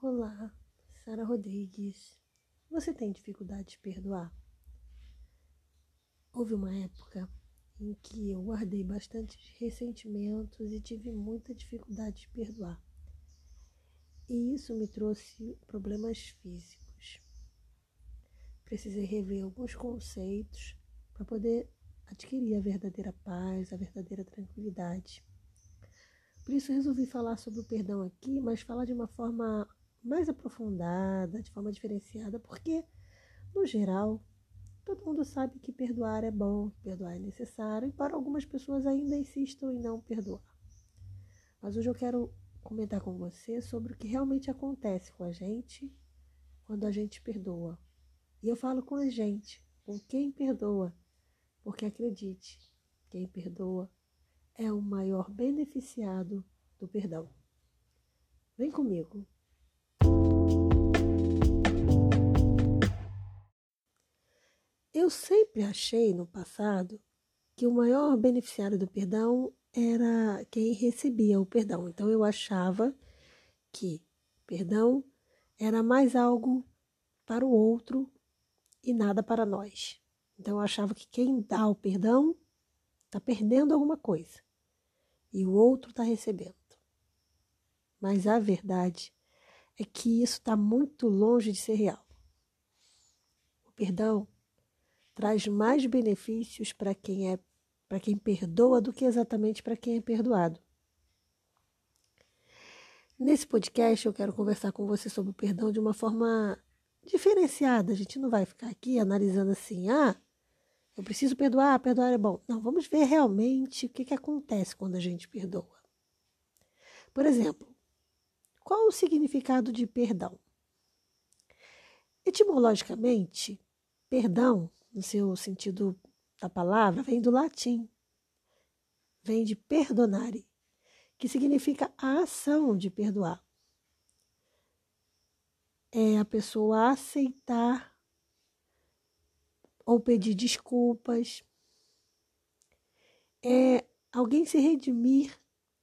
Olá, Sara Rodrigues. Você tem dificuldade de perdoar? Houve uma época em que eu guardei bastante ressentimentos e tive muita dificuldade de perdoar. E isso me trouxe problemas físicos. Precisei rever alguns conceitos para poder adquirir a verdadeira paz, a verdadeira tranquilidade. Por isso resolvi falar sobre o perdão aqui, mas falar de uma forma mais aprofundada, de forma diferenciada, porque, no geral, todo mundo sabe que perdoar é bom, perdoar é necessário, e para algumas pessoas ainda insistem em não perdoar. Mas hoje eu quero comentar com você sobre o que realmente acontece com a gente quando a gente perdoa. E eu falo com a gente, com quem perdoa, porque acredite, quem perdoa é o maior beneficiado do perdão. Vem comigo. Eu sempre achei no passado que o maior beneficiário do perdão era quem recebia o perdão. Então eu achava que perdão era mais algo para o outro e nada para nós. Então eu achava que quem dá o perdão está perdendo alguma coisa e o outro está recebendo. Mas a verdade é que isso está muito longe de ser real. O perdão traz mais benefícios para quem é para quem perdoa do que exatamente para quem é perdoado. Nesse podcast eu quero conversar com você sobre o perdão de uma forma diferenciada. A gente não vai ficar aqui analisando assim, ah, eu preciso perdoar, perdoar é bom. Não, vamos ver realmente o que, que acontece quando a gente perdoa. Por exemplo, qual o significado de perdão? Etimologicamente, perdão, no seu sentido da palavra, vem do latim. Vem de perdonare, que significa a ação de perdoar. É a pessoa aceitar ou pedir desculpas. É alguém se redimir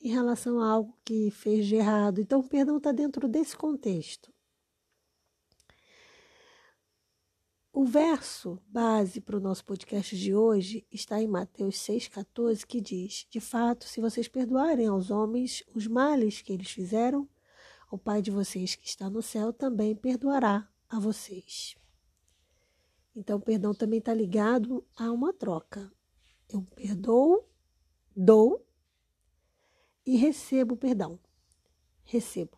em relação a algo que fez de errado. Então, o perdão está dentro desse contexto. O verso base para o nosso podcast de hoje está em Mateus 6,14, que diz: De fato, se vocês perdoarem aos homens os males que eles fizeram, o Pai de vocês que está no céu também perdoará a vocês. Então, o perdão também está ligado a uma troca. Eu perdoo, dou e recebo perdão. Recebo.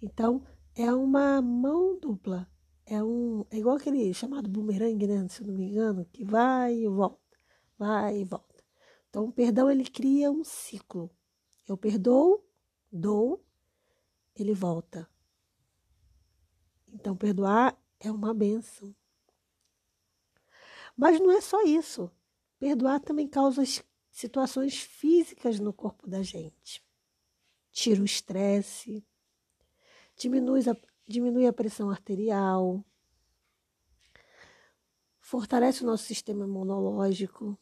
Então, é uma mão dupla. É, um, é igual aquele chamado bumerangue, né? Se eu não me engano, que vai e volta, vai e volta. Então, o perdão ele cria um ciclo. Eu perdoo, dou, ele volta. Então, perdoar é uma benção. Mas não é só isso. Perdoar também causa situações físicas no corpo da gente. Tira o estresse, diminui a, diminui a pressão arterial, fortalece o nosso sistema imunológico.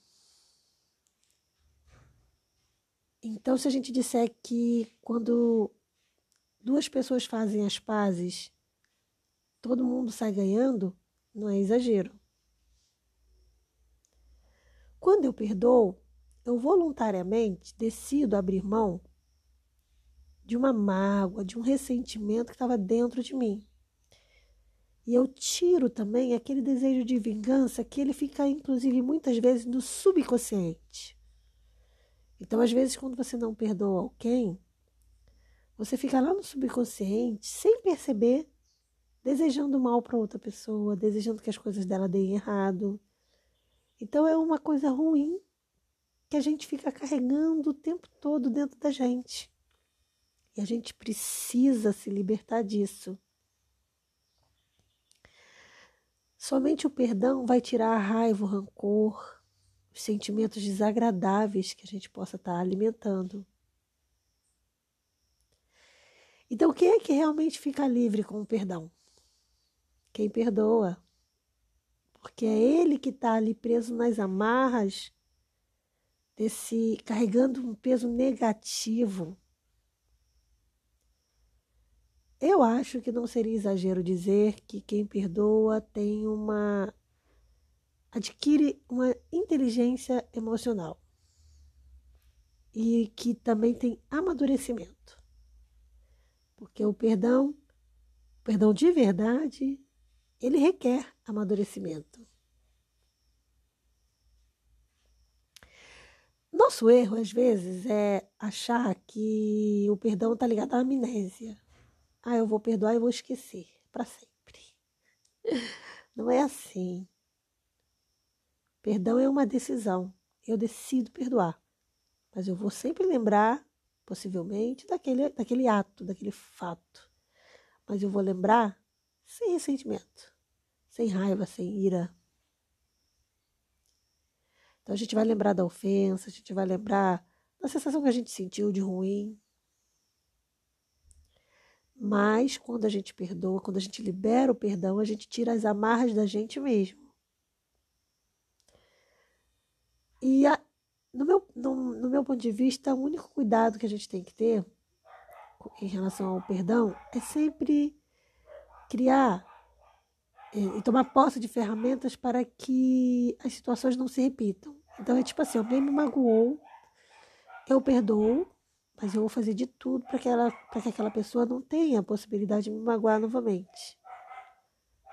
Então, se a gente disser que quando duas pessoas fazem as pazes, todo mundo sai ganhando, não é exagero. Quando eu perdoo, eu voluntariamente decido abrir mão de uma mágoa, de um ressentimento que estava dentro de mim. E eu tiro também aquele desejo de vingança que ele fica, inclusive, muitas vezes no subconsciente. Então, às vezes, quando você não perdoa alguém, você fica lá no subconsciente, sem perceber, desejando mal para outra pessoa, desejando que as coisas dela deem errado. Então, é uma coisa ruim que a gente fica carregando o tempo todo dentro da gente. E a gente precisa se libertar disso. Somente o perdão vai tirar a raiva, o rancor, os sentimentos desagradáveis que a gente possa estar alimentando. Então, quem é que realmente fica livre com o perdão? Quem perdoa. Porque é ele que está ali preso nas amarras desse carregando um peso negativo. Eu acho que não seria exagero dizer que quem perdoa tem uma adquire uma inteligência emocional e que também tem amadurecimento. Porque o perdão, o perdão de verdade, ele requer amadurecimento. Nosso erro, às vezes, é achar que o perdão está ligado à amnésia. Ah, eu vou perdoar e vou esquecer para sempre. Não é assim. Perdão é uma decisão. Eu decido perdoar. Mas eu vou sempre lembrar, possivelmente, daquele, daquele ato, daquele fato. Mas eu vou lembrar sem ressentimento, sem raiva, sem ira. Então a gente vai lembrar da ofensa, a gente vai lembrar da sensação que a gente sentiu de ruim. Mas quando a gente perdoa, quando a gente libera o perdão, a gente tira as amarras da gente mesmo. E a, no, meu, no, no meu ponto de vista, o único cuidado que a gente tem que ter em relação ao perdão é sempre criar é, e tomar posse de ferramentas para que as situações não se repitam. Então é tipo assim, alguém me magoou, eu perdoo, mas eu vou fazer de tudo para que, ela, que aquela pessoa não tenha a possibilidade de me magoar novamente.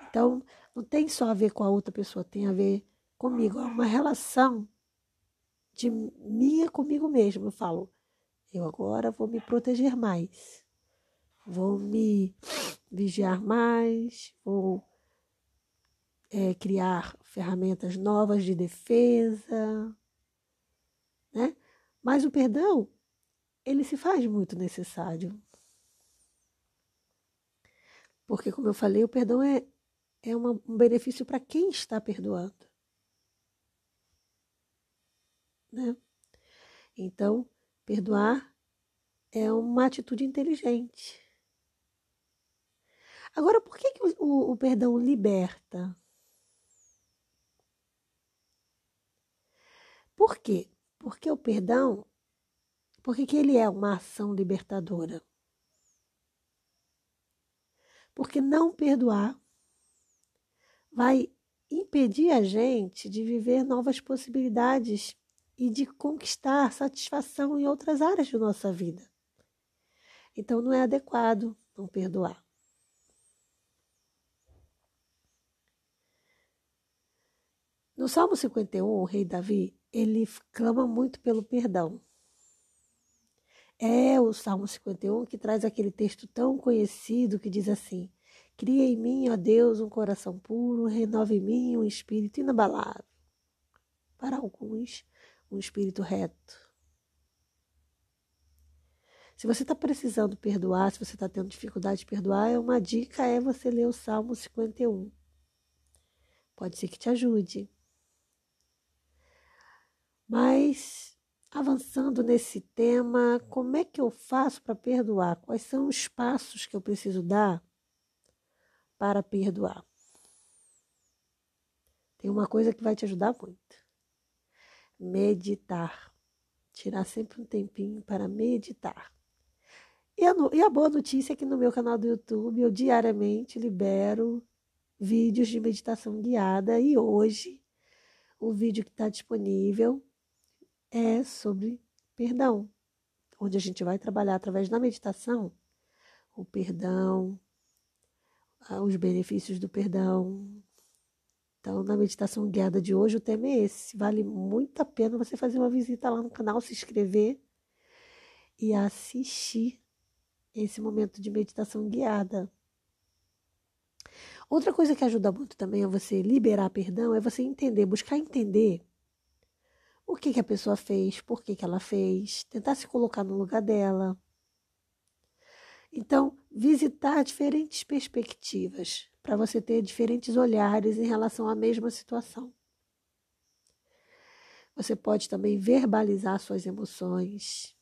Então, não tem só a ver com a outra pessoa, tem a ver comigo. É uma relação de minha comigo mesmo. Eu falo, eu agora vou me proteger mais, vou me vigiar mais, vou é, criar ferramentas novas de defesa, né? Mas o perdão, ele se faz muito necessário. Porque, como eu falei, o perdão é, é uma, um benefício para quem está perdoando. Né? Então, perdoar é uma atitude inteligente. Agora, por que, que o, o, o perdão liberta? Por quê? Porque o perdão, porque que ele é uma ação libertadora? Porque não perdoar vai impedir a gente de viver novas possibilidades e de conquistar satisfação em outras áreas de nossa vida. Então não é adequado não perdoar. No Salmo 51, o rei Davi, ele clama muito pelo perdão. É o Salmo 51 que traz aquele texto tão conhecido que diz assim: Cria em mim, ó Deus, um coração puro, renova em mim um espírito inabalável. Para alguns, um espírito reto. Se você está precisando perdoar, se você está tendo dificuldade de perdoar, uma dica é você ler o Salmo 51. Pode ser que te ajude. Mas, avançando nesse tema, como é que eu faço para perdoar? Quais são os passos que eu preciso dar para perdoar? Tem uma coisa que vai te ajudar muito: meditar. Tirar sempre um tempinho para meditar. E a, e a boa notícia é que no meu canal do YouTube eu diariamente libero vídeos de meditação guiada e hoje o vídeo que está disponível é sobre perdão, onde a gente vai trabalhar através da meditação o perdão, os benefícios do perdão. Então, na meditação guiada de hoje, o tema é esse. Vale muito a pena você fazer uma visita lá no canal, se inscrever e assistir esse momento de meditação guiada. Outra coisa que ajuda muito também a você liberar perdão é você entender, buscar entender o que, que a pessoa fez, por que, que ela fez, tentar se colocar no lugar dela. Então, visitar diferentes perspectivas para você ter diferentes olhares em relação à mesma situação. Você pode também verbalizar suas emoções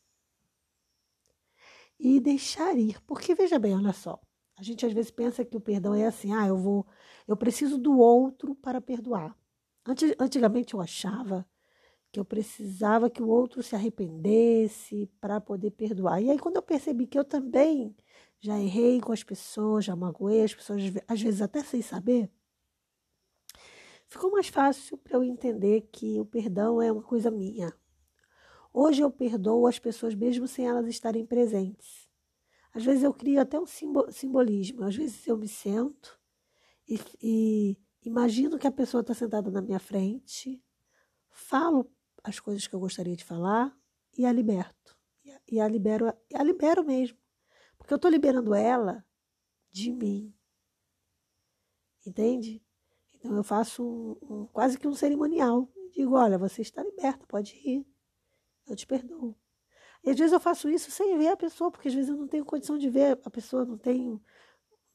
e deixar ir, porque veja bem, olha só, a gente às vezes pensa que o perdão é assim, ah, eu vou, eu preciso do outro para perdoar. Antigamente eu achava que eu precisava que o outro se arrependesse para poder perdoar. E aí, quando eu percebi que eu também já errei com as pessoas, já magoei as pessoas, às vezes até sem saber, ficou mais fácil para eu entender que o perdão é uma coisa minha. Hoje eu perdoo as pessoas mesmo sem elas estarem presentes. Às vezes eu crio até um simbolismo, às vezes eu me sento e, e imagino que a pessoa está sentada na minha frente, falo as coisas que eu gostaria de falar e a liberto. E a libero, e a libero mesmo. Porque eu estou liberando ela de mim. Entende? Então eu faço um, um, quase que um cerimonial. Digo, olha, você está liberta, pode ir. Eu te perdoo. E às vezes eu faço isso sem ver a pessoa, porque às vezes eu não tenho condição de ver a pessoa, não tenho,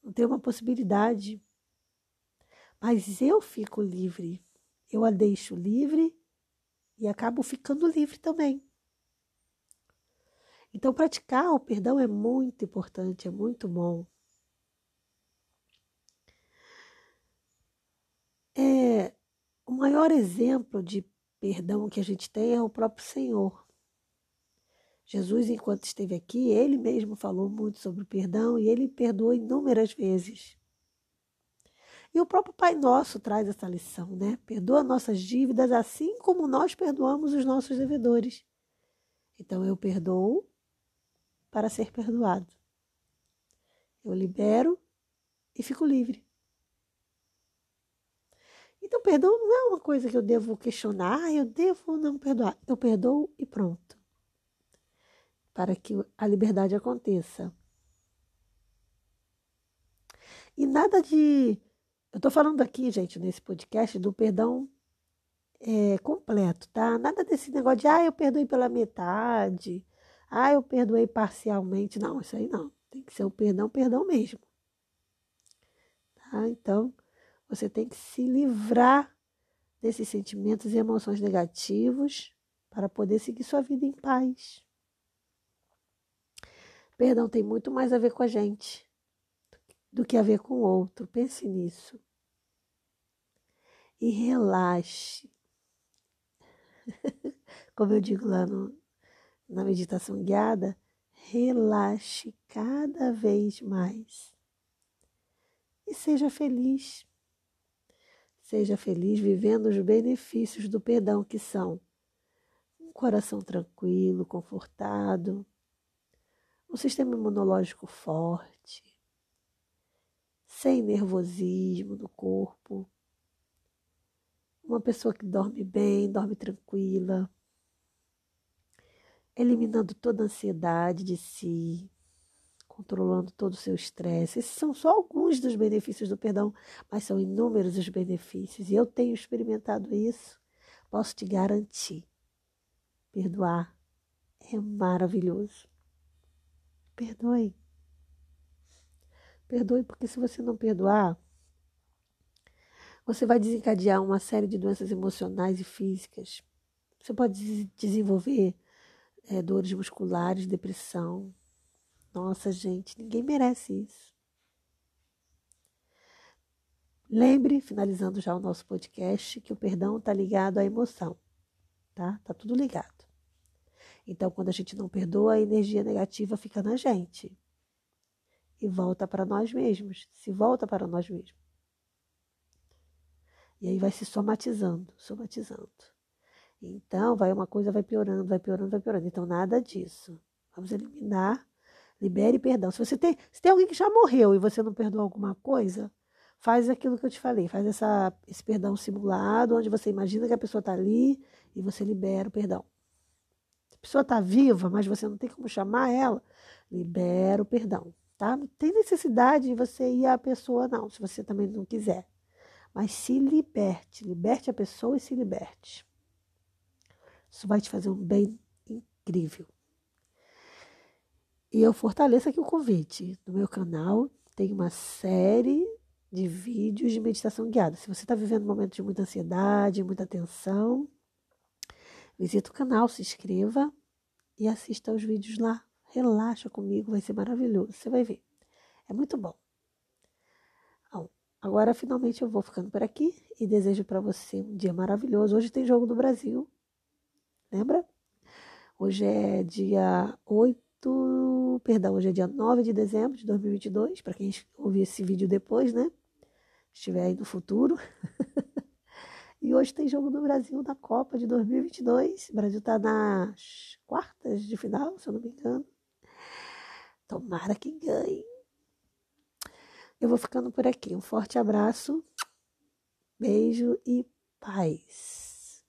não tenho uma possibilidade. Mas eu fico livre. Eu a deixo livre e acabo ficando livre também. Então, praticar o perdão é muito importante, é muito bom. É, o maior exemplo de perdão que a gente tem é o próprio Senhor. Jesus, enquanto esteve aqui, ele mesmo falou muito sobre o perdão e ele perdoou inúmeras vezes. E o próprio Pai Nosso traz essa lição, né? Perdoa nossas dívidas assim como nós perdoamos os nossos devedores. Então eu perdoo para ser perdoado. Eu libero e fico livre. Então, perdão não é uma coisa que eu devo questionar, ah, eu devo não perdoar. Eu perdoo e pronto. Para que a liberdade aconteça. E nada de. Eu estou falando aqui, gente, nesse podcast, do perdão é, completo, tá? Nada desse negócio de, ah, eu perdoei pela metade, ah, eu perdoei parcialmente. Não, isso aí não. Tem que ser o perdão, perdão mesmo. Tá? Então, você tem que se livrar desses sentimentos e emoções negativos para poder seguir sua vida em paz. Perdão tem muito mais a ver com a gente do que a ver com o outro. Pense nisso. E relaxe. Como eu digo lá no, na meditação guiada, relaxe cada vez mais. E seja feliz. Seja feliz vivendo os benefícios do perdão que são um coração tranquilo, confortado, um sistema imunológico forte, sem nervosismo no corpo, uma pessoa que dorme bem, dorme tranquila, eliminando toda a ansiedade de si, controlando todo o seu estresse. Esses são só alguns dos benefícios do perdão, mas são inúmeros os benefícios. E eu tenho experimentado isso, posso te garantir. Perdoar é maravilhoso. Perdoe. Perdoe, porque se você não perdoar, você vai desencadear uma série de doenças emocionais e físicas. Você pode desenvolver é, dores musculares, depressão, nossa, gente, ninguém merece isso. Lembre, finalizando já o nosso podcast, que o perdão está ligado à emoção, tá? Tá tudo ligado. Então, quando a gente não perdoa, a energia negativa fica na gente e volta para nós mesmos, se volta para nós mesmos. E aí vai se somatizando, somatizando. Então, vai uma coisa vai piorando, vai piorando, vai piorando. Então, nada disso. Vamos eliminar Libere perdão. Se você tem, se tem alguém que já morreu e você não perdoa alguma coisa, faz aquilo que eu te falei, faz essa, esse perdão simulado, onde você imagina que a pessoa está ali e você libera o perdão. Se a pessoa está viva, mas você não tem como chamar ela, libera o perdão, tá? Não tem necessidade de você ir à pessoa, não, se você também não quiser. Mas se liberte, liberte a pessoa e se liberte. Isso vai te fazer um bem incrível. E eu fortaleço aqui o convite. No meu canal tem uma série de vídeos de meditação guiada. Se você está vivendo um momento de muita ansiedade, muita tensão, visita o canal, se inscreva e assista aos vídeos lá. Relaxa comigo, vai ser maravilhoso. Você vai ver. É muito bom. bom agora, finalmente, eu vou ficando por aqui e desejo para você um dia maravilhoso. Hoje tem Jogo do Brasil. Lembra? Hoje é dia 8. Perdão, hoje é dia 9 de dezembro de 2022. Para quem ouvir esse vídeo depois, né? Estiver aí no futuro. E hoje tem jogo do Brasil na Copa de 2022. O Brasil está nas quartas de final, se eu não me engano. Tomara que ganhe. Eu vou ficando por aqui. Um forte abraço, beijo e paz.